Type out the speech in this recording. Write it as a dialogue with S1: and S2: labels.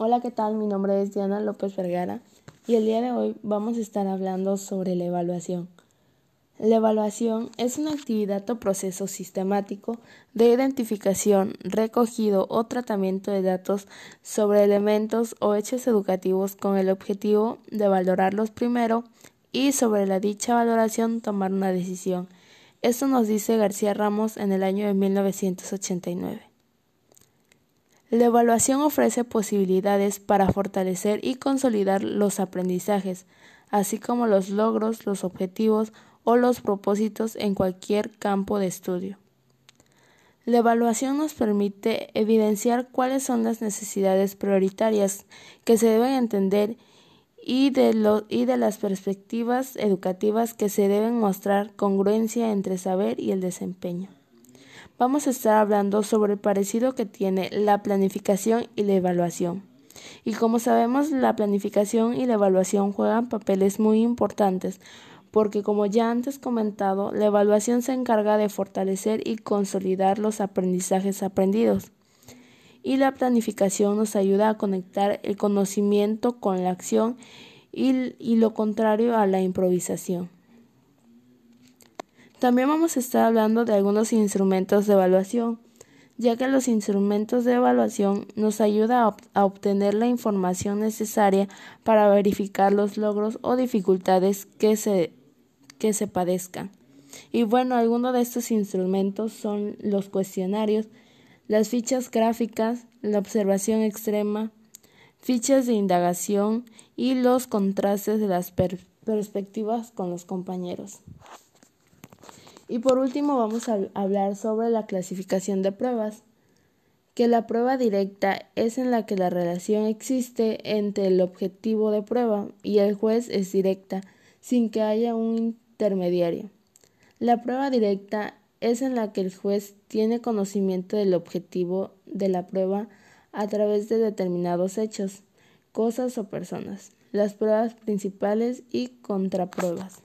S1: Hola, ¿qué tal? Mi nombre es Diana López Vergara y el día de hoy vamos a estar hablando sobre la evaluación. La evaluación es una actividad o proceso sistemático de identificación, recogido o tratamiento de datos sobre elementos o hechos educativos con el objetivo de valorarlos primero y sobre la dicha valoración tomar una decisión. Esto nos dice García Ramos en el año de 1989. La evaluación ofrece posibilidades para fortalecer y consolidar los aprendizajes, así como los logros, los objetivos o los propósitos en cualquier campo de estudio. La evaluación nos permite evidenciar cuáles son las necesidades prioritarias que se deben entender y de, las perspectivas educativas que se deben mostrar congruencia entre saber y el desempeño vamos a estar hablando sobre el parecido que tiene la planificación y la evaluación. Y como sabemos, la planificación y la evaluación juegan papeles muy importantes, porque como ya antes comentado, la evaluación se encarga de fortalecer y consolidar los aprendizajes aprendidos. Y la planificación nos ayuda a conectar el conocimiento con la acción y, y lo contrario a la improvisación. También vamos a estar hablando de algunos instrumentos de evaluación, ya que los instrumentos de evaluación nos ayudan a, obtener la información necesaria para verificar los logros o dificultades que se, que se padezcan. Y bueno, algunos de estos instrumentos son los cuestionarios, las fichas gráficas, la observación extrema, fichas de indagación y los contrastes de las perspectivas con los compañeros. Y por último vamos a hablar sobre la clasificación de pruebas, que la prueba directa es en la que la relación existe entre el objetivo de prueba y el juez es directa, sin que haya un intermediario. La prueba directa es en la que el juez tiene conocimiento del objetivo de la prueba a través de determinados hechos, cosas o personas, las pruebas principales y contrapruebas.